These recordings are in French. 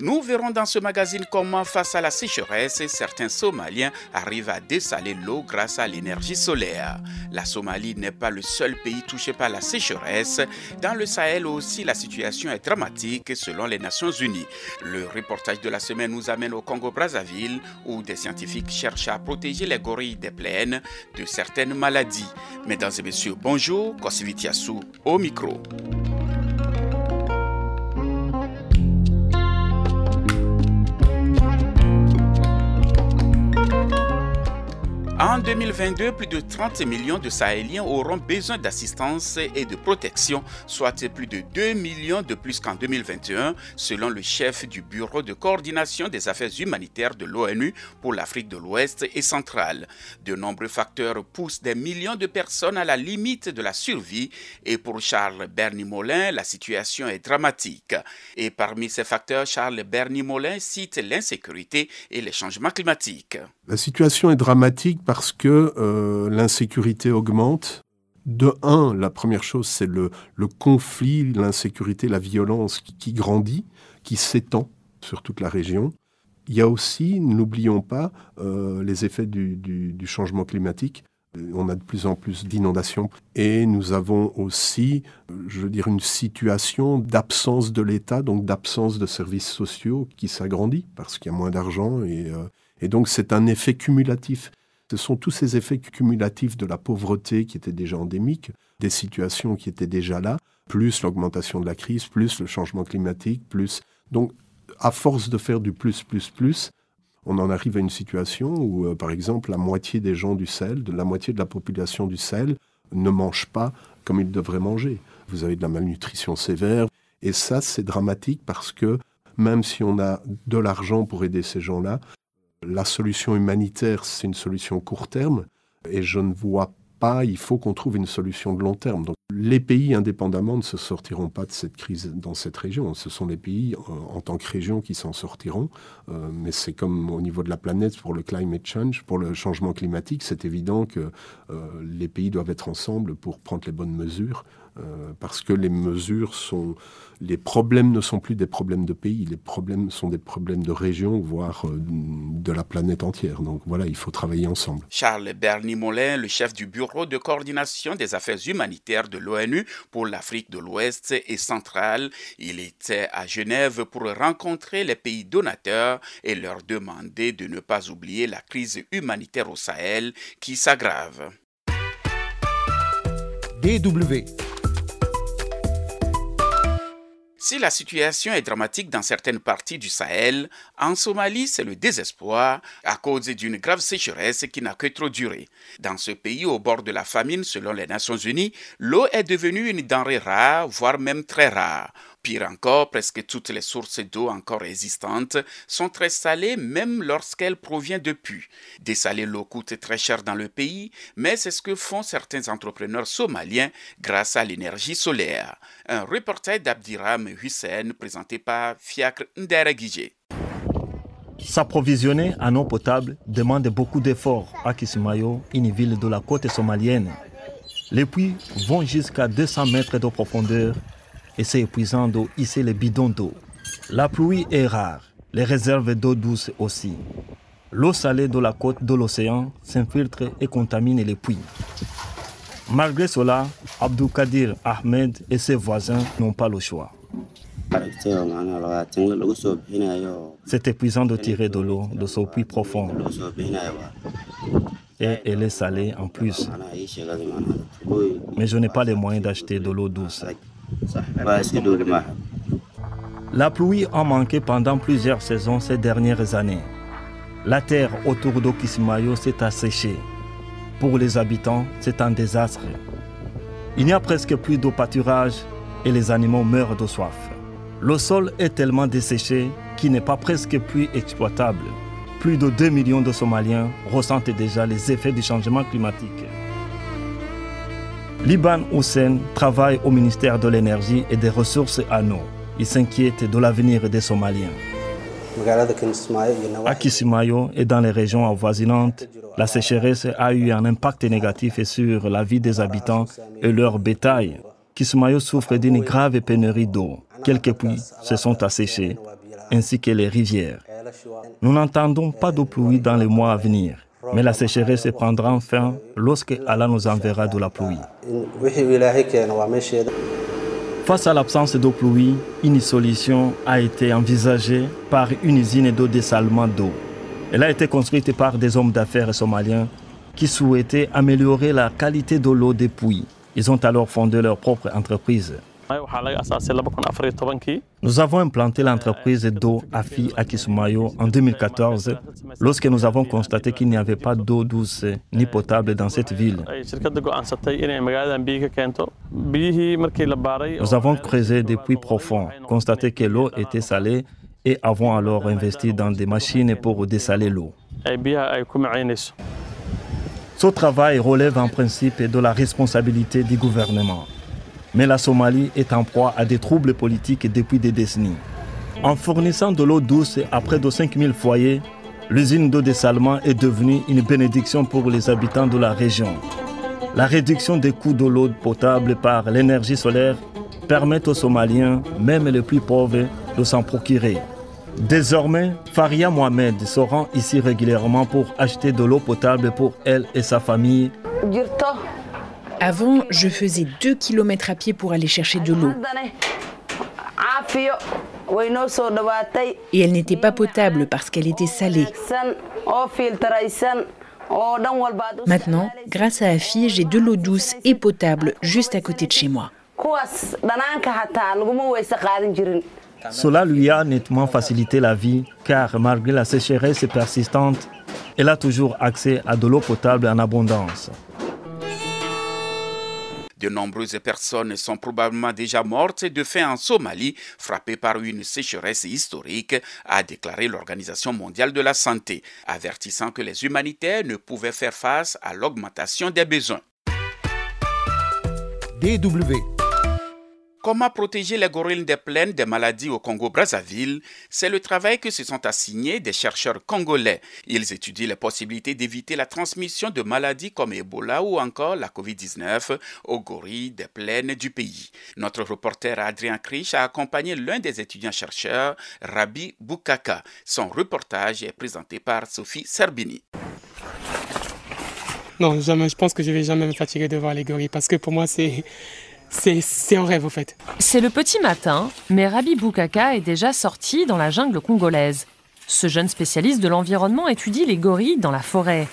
Nous verrons dans ce magazine comment, face à la sécheresse, certains Somaliens arrivent à dessaler l'eau grâce à l'énergie solaire. La Somalie n'est pas le seul pays touché par la sécheresse. Dans le Sahel aussi, la situation est dramatique selon les Nations Unies. Le reportage de la semaine nous amène au Congo-Brazzaville où des scientifiques cherchent à protéger les gorilles des plaines de certaines maladies. Mesdames et messieurs, bonjour. Kosivitiasu au micro. En 2022, plus de 30 millions de Sahéliens auront besoin d'assistance et de protection, soit plus de 2 millions de plus qu'en 2021, selon le chef du Bureau de coordination des affaires humanitaires de l'ONU pour l'Afrique de l'Ouest et centrale. De nombreux facteurs poussent des millions de personnes à la limite de la survie et pour Charles Bernie Molin, la situation est dramatique. Et parmi ces facteurs, Charles Bernie Molin cite l'insécurité et les changements climatiques. La situation est dramatique parce que euh, l'insécurité augmente. De un, la première chose, c'est le, conflit, l'insécurité, la violence qui, grandit, qui s'étend sur toute la région. Il y a aussi, n'oublions pas, euh, les effets du, changement climatique. On a de plus en plus d'inondations et nous avons aussi, je veux dire, une situation d'absence de l'État, donc d'absence de services sociaux qui s'agrandit parce qu'il y a moins d'argent euh, et donc c'est un effet cumulatif. Ce sont tous ces effets cumulatifs de la pauvreté qui était déjà endémique, des situations qui étaient déjà là, plus l'augmentation de la crise, plus le changement climatique, plus... Donc, à force de faire du plus, plus, plus, on en arrive à une situation où, euh, par exemple, la moitié des gens du Sahel, de la moitié de la population du Sahel, ne mange pas comme ils devraient manger. Vous avez de la malnutrition sévère. Et ça, c'est dramatique parce que même si on a de l'argent pour aider ces gens-là, la solution humanitaire, c'est une solution court terme, et je ne vois pas, il faut qu'on trouve une solution de long terme. Donc, les pays indépendamment ne se sortiront pas de cette crise dans cette région. Ce sont les pays euh, en, tant que région qui s'en sortiront. Euh, mais c'est comme au niveau de la planète pour le climate change, pour le changement climatique, c'est évident que euh, les pays doivent être ensemble pour prendre les bonnes mesures euh, parce que les mesures sont... Les problèmes ne sont plus des problèmes de pays, les problèmes sont des problèmes de région, voire euh, de la planète entière. Donc voilà, il faut travailler ensemble. Charles Bernie Molin, le chef du Bureau de coordination des affaires humanitaires de l'ONU pour l'Afrique de l'Ouest et centrale, il était à Genève pour rencontrer les pays donateurs et leur demander de ne pas oublier la crise humanitaire au Sahel qui s'aggrave. DW Si la situation est dramatique dans certaines parties du Sahel, en Somalie, c'est le désespoir à cause d'une grave sécheresse qui n'a que trop duré. Dans ce pays au bord de la famine, selon les Nations Unies, l'eau est devenue une denrée rare, voire même très rare. Pire encore, presque toutes les sources d'eau encore existantes sont très salées même lorsqu'elles proviennent de puits. Dessaler l'eau coûte très cher dans le pays, mais c'est ce que font certains entrepreneurs somaliens grâce à l'énergie solaire. Un reportage d'Abdiram Hussein présenté par Fiacre Nderegije. S'approvisionner en eau potable demande beaucoup d'efforts à Kismayo, une ville de la côte somalienne. Les puits vont jusqu'à 200 mètres de profondeur et c'est épuisant d'eau hisser les bidons d'eau. La pluie est rare, les réserves d'eau douce aussi. L'eau salée de la côte de l'océan s'infiltre et contamine les puits. Malgré cela, Abdou Kadir Ahmed et ses voisins n'ont pas le choix. C'est épuisant de tirer de l'eau de ce puits profond. Et elle est salée en plus. Mais je n'ai pas les moyens d'acheter de l'eau douce. La pluie a manqué pendant plusieurs saisons ces dernières années. La terre autour d'Okismayo s'est asséchée. Pour les habitants, c'est un désastre. Il n'y a presque plus de pâturage et les animaux meurent de soif. Le sol est tellement desséché qu'il n'est pas presque plus exploitable. Plus de 2 millions de Somaliens ressentent déjà les effets du changement climatique. Liban Hussein travaille au ministère de l'Énergie et des Ressources à eau. Il s'inquiète de l'avenir des Somaliens. À Kisimayo et dans les régions avoisinantes, la sécheresse a eu un impact négatif sur la vie des habitants et leur bétail. Kisimayo souffre d'une grave pénurie d'eau. Quelques puits se sont asséchés, ainsi que les rivières. Nous n'entendons pas de pluie dans les mois à venir, mais la sécheresse prendra fin lorsque Allah nous enverra de la pluie. Face à l'absence d'eau pluie, une solution a été envisagée par une usine d'eau dessalement d'eau. Elle a été construite par des hommes d'affaires somaliens qui souhaitaient améliorer la qualité de l'eau des puits. Ils ont alors fondé leur propre entreprise. Nous avons implanté l'entreprise d'eau AFI à Kisumayo en 2014 lorsque nous avons constaté qu'il n'y avait pas d'eau douce ni potable dans cette ville. Nous avons creusé des puits profonds, constaté que l'eau était salée et avons alors investi dans des machines pour dessaler l'eau. Ce travail relève en principe de la responsabilité du gouvernement mais la Somalie est en proie à des troubles politiques depuis des décennies. En fournissant de l'eau douce à près de 5000 foyers, l'usine d'eau dessalement est devenue une bénédiction pour les habitants de la région. La réduction des coûts de l'eau potable par l'énergie solaire permet aux Somaliens, même les plus pauvres, de s'en procurer. Désormais, Faria Mohamed se rend ici régulièrement pour acheter de l'eau potable pour elle et sa famille. Avant, je faisais 2 km à pied pour aller chercher de l'eau. Et elle n'était pas potable parce qu'elle était salée. Maintenant, grâce à Afi, j'ai de l'eau douce et potable juste à côté de chez moi. Cela lui a nettement facilité la vie car malgré la sécheresse persistante, elle a toujours accès à de l'eau potable en abondance. De nombreuses personnes sont probablement déjà mortes de faim en Somalie, frappées par une sécheresse historique, a déclaré l'Organisation mondiale de la santé, avertissant que les humanitaires ne pouvaient faire face à l'augmentation des besoins. DW Comment protéger les gorilles des plaines des maladies au Congo-Brazzaville? C'est le travail que se sont assignés des chercheurs congolais. Ils étudient les possibilités d'éviter la transmission de maladies comme Ebola ou encore la COVID-19 aux gorilles des plaines du pays. Notre reporter Adrien Krich a accompagné l'un des étudiants-chercheurs, Rabi Boukaka. Son reportage est présenté par Sophie Serbini. Non, jamais. Je pense que je vais jamais me fatiguer de voir les gorilles parce que pour moi, c'est c'est un rêve, au fait. C'est le petit matin, mais Rabi Boukaka est déjà sorti dans la jungle congolaise. Ce jeune spécialiste de l'environnement étudie les gorilles dans la forêt.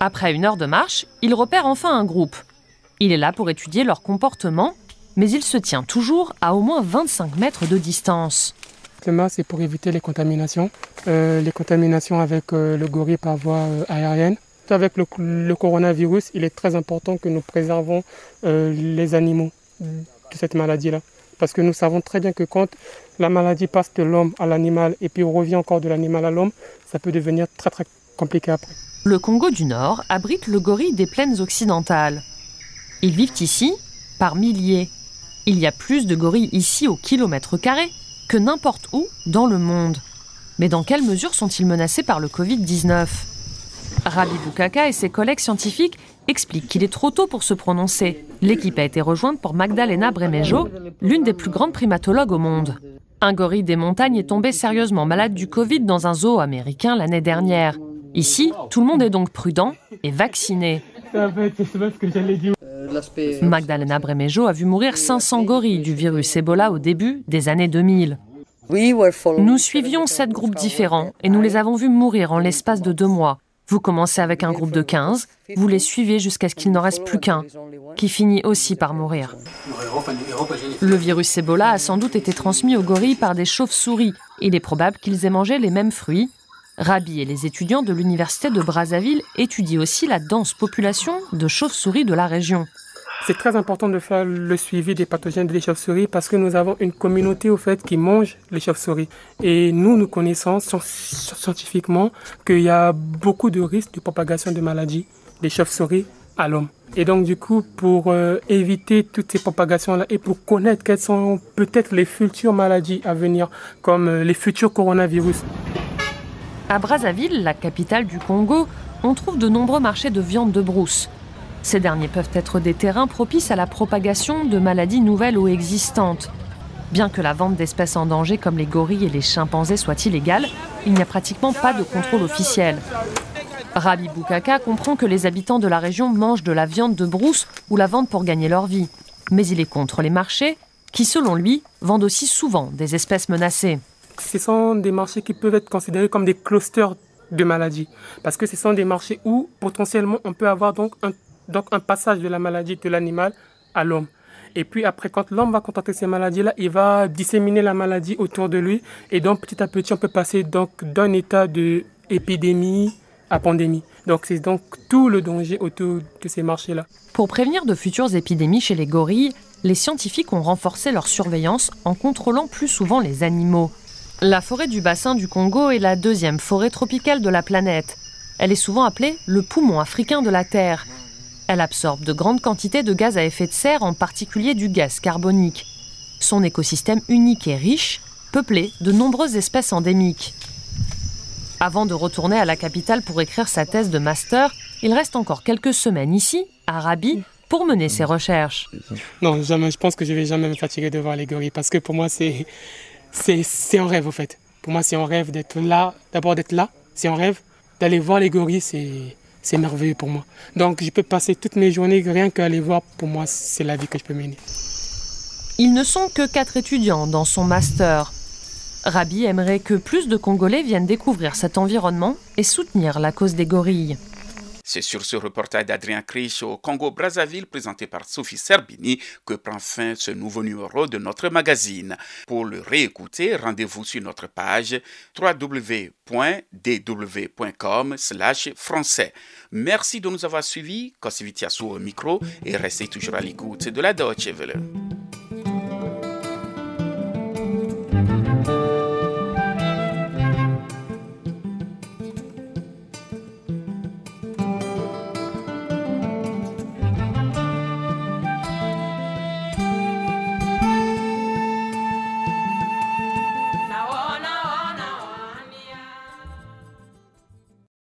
Après une heure de marche, il repère enfin un groupe. Il est là pour étudier leur comportement, mais il se tient toujours à au moins 25 mètres de distance. C'est pour éviter les contaminations. Euh, les contaminations avec euh, le gorille par voie euh, avec le, coronavirus, il est très important que nous préservons euh, les animaux de cette maladie-là. Parce que nous savons très bien que quand la maladie passe de l'homme à l'animal et puis revient encore de l'animal à l'homme, ça peut devenir très très compliqué après. Le Congo du Nord abrite le gorille des plaines occidentales. Ils vivent ici par milliers. Il y a plus de gorilles ici au kilomètre carré que n'importe où dans le monde. Mais dans quelle mesure sont-ils menacés par le Covid-19 Rabi Boukaka et ses collègues scientifiques expliquent qu'il est trop tôt pour se prononcer. L'équipe a été rejointe par Magdalena Bremejo, l'une des plus grandes primatologues au monde. Un gorille des montagnes est tombé sérieusement malade du Covid dans un zoo américain l'année dernière. Ici, tout le monde est donc prudent et vacciné. Magdalena Bremejo a vu mourir 500 gorilles du virus Ebola au début des années 2000. Nous suivions sept groupes différents et nous les avons vus mourir en l'espace de deux mois. Vous commencez avec un groupe de 15, vous les suivez jusqu'à ce qu'il n'en reste plus qu'un, qui finit aussi par mourir. Le virus Ebola a sans doute été transmis aux gorilles par des chauves-souris. Il est probable qu'ils aient mangé les mêmes fruits. Rabi et les étudiants de l'université de Brazzaville étudient aussi la dense population de chauves-souris de la région. C'est très important de faire le suivi des pathogènes des chauves-souris parce que nous avons une communauté au fait qui mange les chauves-souris. Et nous, nous connaissons scientifiquement qu'il y a beaucoup de risques de propagation de maladies des chauves-souris à l'homme. Et donc du coup, pour euh, éviter toutes ces propagations-là et pour connaître quelles sont peut-être les futures maladies à venir, comme euh, les futurs coronavirus. À Brazzaville, la capitale du Congo, on trouve de nombreux marchés de viande de brousse. Ces derniers peuvent être des terrains propices à la propagation de maladies nouvelles ou existantes. Bien que la vente d'espèces en danger comme les gorilles et les chimpanzés soit illégale, il n'y a pratiquement pas de contrôle officiel. Rabi Boukaka comprend que les habitants de la région mangent de la viande de brousse ou la vendent pour gagner leur vie. Mais il est contre les marchés qui, selon lui, vendent aussi souvent des espèces menacées. Ce sont des marchés qui peuvent être considérés comme des clusters de maladies. Parce que ce sont des marchés où potentiellement on peut avoir donc un, donc un passage de la maladie de l'animal à l'homme. Et puis après, quand l'homme va contacter ces maladies-là, il va disséminer la maladie autour de lui. Et donc petit à petit, on peut passer donc d'un état de épidémie à pandémie. Donc c'est donc tout le danger autour de ces marchés-là. Pour prévenir de futures épidémies chez les gorilles, les scientifiques ont renforcé leur surveillance en contrôlant plus souvent les animaux. La forêt du bassin du Congo est la deuxième forêt tropicale de la planète. Elle est souvent appelée le poumon africain de la Terre elle absorbe de grandes quantités de gaz à effet de serre, en particulier du gaz carbonique. Son écosystème unique et riche, peuplé de nombreuses espèces endémiques. Avant de retourner à la capitale pour écrire sa thèse de master, il reste encore quelques semaines ici, à Rabi, pour mener ses recherches. Non, jamais, je pense que je vais jamais me fatiguer de voir les gorilles parce que pour moi, c'est, c'est, un rêve, au fait. Pour moi, c'est un rêve d'être là, d'abord d'être là, c'est un rêve. D'aller voir les gorilles, c'est, c'est merveilleux pour moi. Donc je peux passer toutes mes journées rien qu'à les voir. Pour moi, c'est la vie que je peux mener. Ils ne sont que quatre étudiants dans son master. Rabi aimerait que plus de Congolais viennent découvrir cet environnement et soutenir la cause des gorilles. C'est sur ce reportage d'Adrien Krich au Congo-Brazzaville présenté par Sophie Serbini que prend fin ce nouveau numéro de notre magazine. Pour le réécouter, rendez-vous sur notre page www.dw.com français. Merci de nous avoir suivis. Kosivitiasu au micro et restez toujours à l'écoute de la Deutsche Welle.